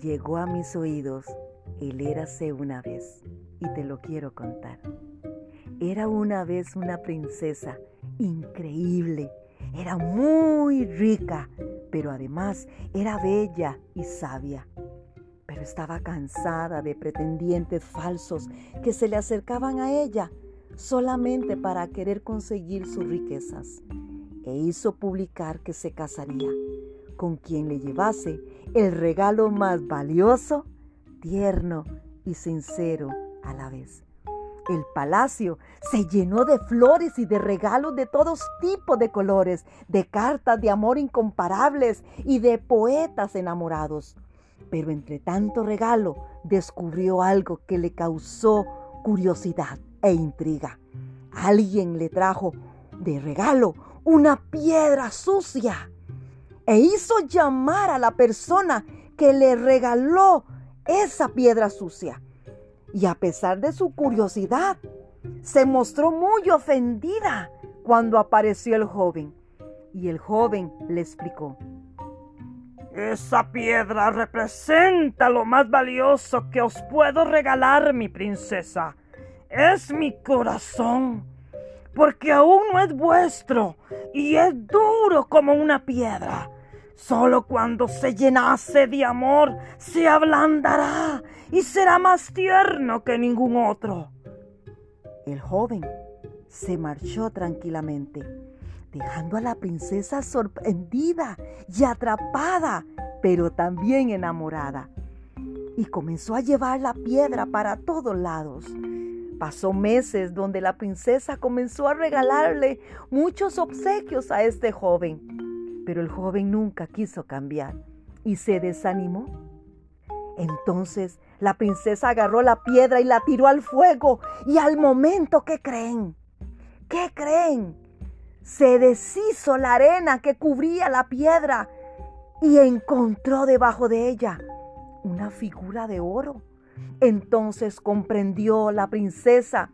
llegó a mis oídos el érase una vez y te lo quiero contar. Era una vez una princesa increíble, era muy rica, pero además era bella y sabia. Pero estaba cansada de pretendientes falsos que se le acercaban a ella solamente para querer conseguir sus riquezas. E hizo publicar que se casaría con quien le llevase el regalo más valioso, tierno y sincero a la vez. El palacio se llenó de flores y de regalos de todos tipos de colores, de cartas de amor incomparables y de poetas enamorados. Pero entre tanto regalo descubrió algo que le causó curiosidad e intriga. Alguien le trajo de regalo una piedra sucia e hizo llamar a la persona que le regaló esa piedra sucia. Y a pesar de su curiosidad, se mostró muy ofendida cuando apareció el joven. Y el joven le explicó. Esa piedra representa lo más valioso que os puedo regalar, mi princesa. Es mi corazón, porque aún no es vuestro y es duro como una piedra. Solo cuando se llenase de amor se ablandará y será más tierno que ningún otro. El joven se marchó tranquilamente, dejando a la princesa sorprendida y atrapada, pero también enamorada. Y comenzó a llevar la piedra para todos lados. Pasó meses donde la princesa comenzó a regalarle muchos obsequios a este joven pero el joven nunca quiso cambiar y se desanimó. Entonces la princesa agarró la piedra y la tiró al fuego y al momento, ¿qué creen? ¿Qué creen? Se deshizo la arena que cubría la piedra y encontró debajo de ella una figura de oro. Entonces comprendió la princesa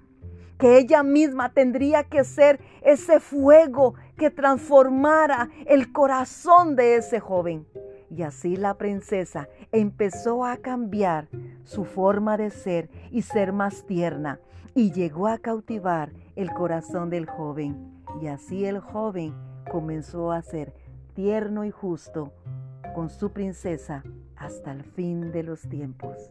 que ella misma tendría que ser ese fuego que transformara el corazón de ese joven. Y así la princesa empezó a cambiar su forma de ser y ser más tierna y llegó a cautivar el corazón del joven. Y así el joven comenzó a ser tierno y justo con su princesa hasta el fin de los tiempos.